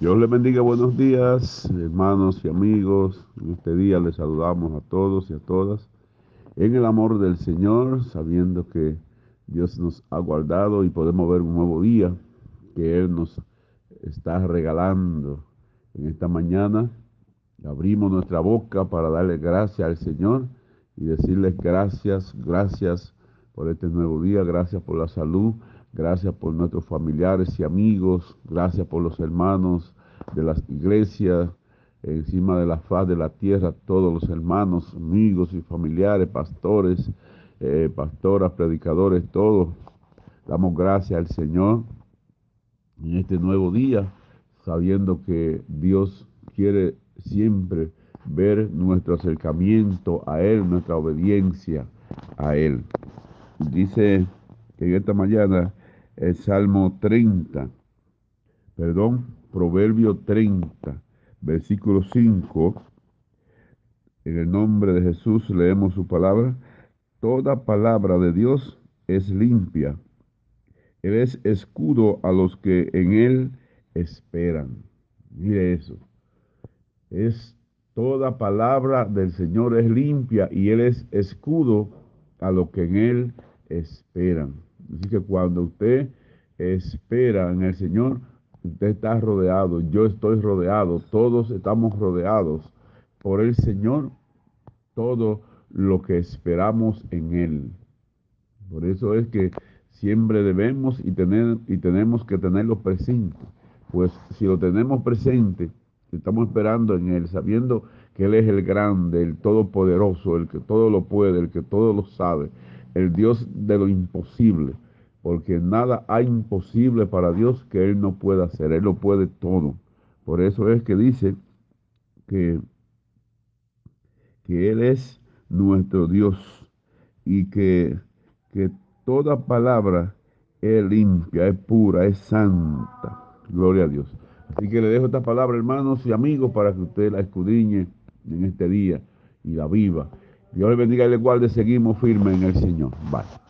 Dios les bendiga, buenos días, hermanos y amigos. En este día les saludamos a todos y a todas en el amor del Señor, sabiendo que Dios nos ha guardado y podemos ver un nuevo día que Él nos está regalando en esta mañana. Abrimos nuestra boca para darle gracias al Señor y decirles gracias, gracias por este nuevo día, gracias por la salud, Gracias por nuestros familiares y amigos. Gracias por los hermanos de las iglesias encima de la faz de la tierra. Todos los hermanos, amigos y familiares, pastores, eh, pastoras, predicadores, todos. Damos gracias al Señor en este nuevo día, sabiendo que Dios quiere siempre ver nuestro acercamiento a Él, nuestra obediencia a Él. Dice que en esta mañana el Salmo 30, perdón, Proverbio 30, versículo 5. En el nombre de Jesús leemos su palabra. Toda palabra de Dios es limpia. Él es escudo a los que en Él esperan. Mire eso. Es toda palabra del Señor es limpia y Él es escudo a los que en Él esperan. Así que cuando usted espera en el Señor, usted está rodeado, yo estoy rodeado, todos estamos rodeados por el Señor, todo lo que esperamos en Él. Por eso es que siempre debemos y, tener, y tenemos que tenerlo presente. Pues si lo tenemos presente, estamos esperando en Él, sabiendo que Él es el grande, el todopoderoso, el que todo lo puede, el que todo lo sabe, el Dios de lo imposible, porque nada hay imposible para Dios que Él no pueda hacer, Él lo puede todo. Por eso es que dice que, que Él es nuestro Dios y que, que toda palabra es limpia, es pura, es santa. Gloria a Dios. Así que le dejo esta palabra, hermanos y amigos, para que usted la escudriñe en este día y la viva. Dios le bendiga y le guarde. Seguimos firmes en el Señor. Bye.